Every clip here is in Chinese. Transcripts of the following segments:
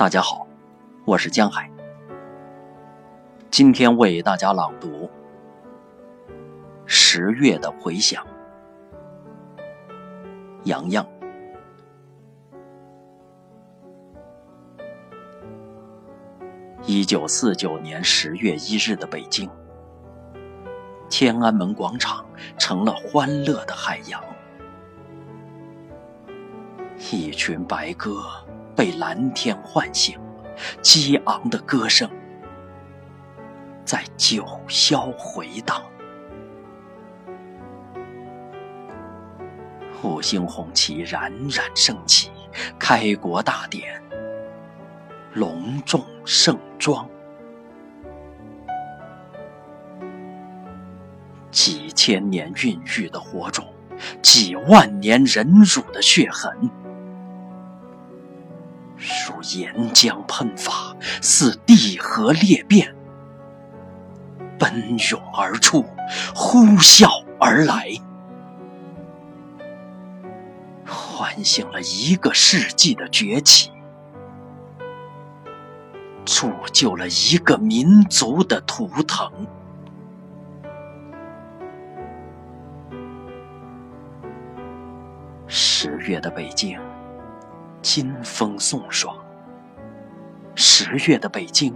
大家好，我是江海。今天为大家朗读《十月的回响》。洋洋。一九四九年十月一日的北京，天安门广场成了欢乐的海洋，一群白鸽。被蓝天唤醒，激昂的歌声在九霄回荡。五星红旗冉冉升起，开国大典隆重盛装，几千年孕育的火种，几万年忍辱的血痕。如岩浆喷发，似地核裂变，奔涌而出，呼啸而来，唤醒了一个世纪的崛起，铸就了一个民族的图腾。十月的北京。金风送爽，十月的北京，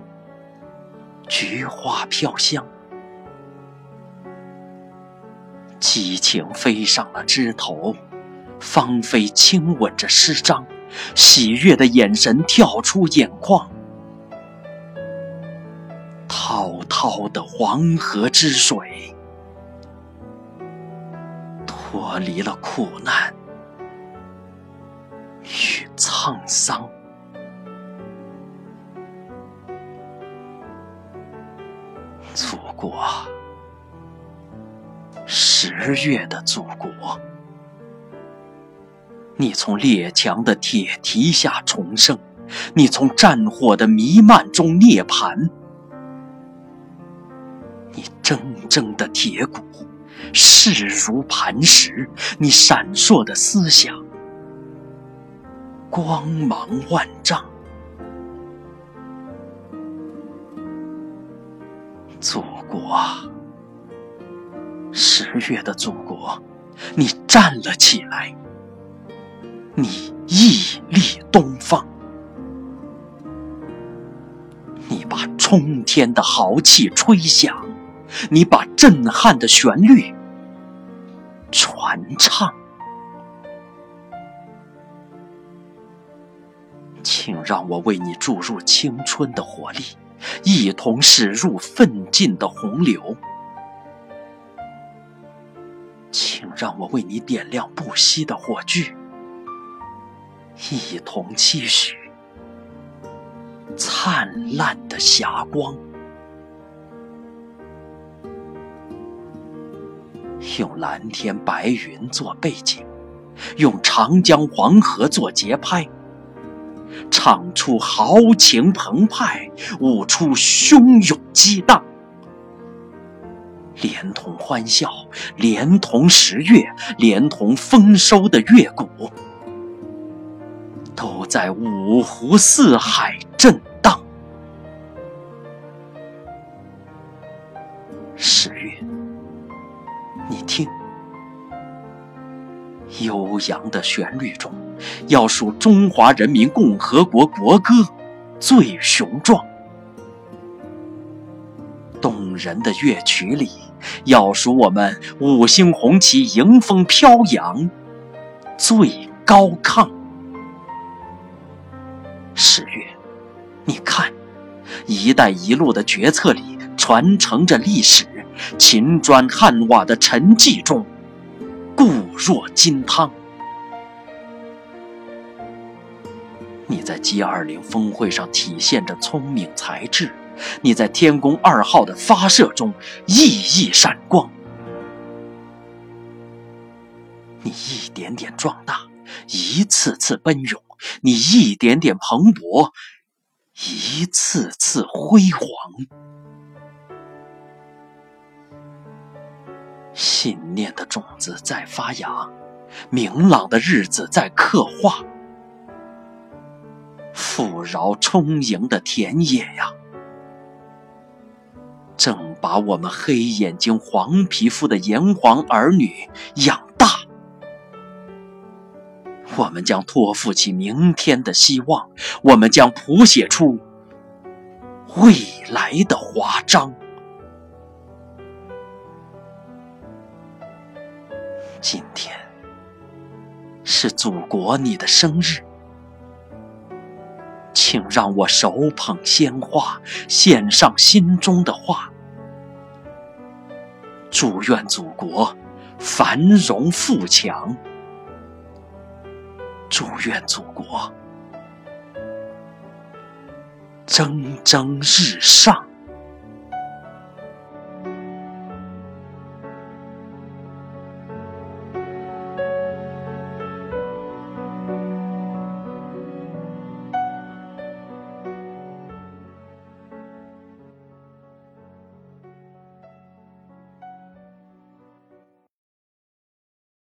菊花飘香，激情飞上了枝头，芳菲亲吻着诗章，喜悦的眼神跳出眼眶，滔滔的黄河之水，脱离了苦难。沧桑，祖国，十月的祖国，你从列强的铁蹄下重生，你从战火的弥漫中涅槃，你铮铮的铁骨，势如磐石，你闪烁的思想。光芒万丈，祖国啊，十月的祖国，你站了起来，你屹立东方，你把冲天的豪气吹响，你把震撼的旋律传唱。请让我为你注入青春的活力，一同驶入奋进的洪流。请让我为你点亮不熄的火炬，一同期许灿烂的霞光。用蓝天白云做背景，用长江黄河做节拍。唱出豪情澎湃，舞出汹涌激荡，连同欢笑，连同十月，连同丰收的月谷，都在五湖四海震荡。十月，你听。悠扬的旋律中，要数中华人民共和国国歌最雄壮；动人的乐曲里，要数我们五星红旗迎风飘扬最高亢。十月，你看，“一带一路”的决策里传承着历史，秦砖汉瓦的沉寂中。若金汤。你在 G20 峰会上体现着聪明才智，你在天宫二号的发射中熠熠闪光。你一点点壮大，一次次奔涌；你一点点蓬勃，一次次辉煌。信念的种子在发芽，明朗的日子在刻画。富饶充盈的田野呀，正把我们黑眼睛、黄皮肤的炎黄儿女养大。我们将托付起明天的希望，我们将谱写出未来的华章。今天是祖国你的生日，请让我手捧鲜花，献上心中的话，祝愿祖国繁荣富强，祝愿祖国蒸蒸日上。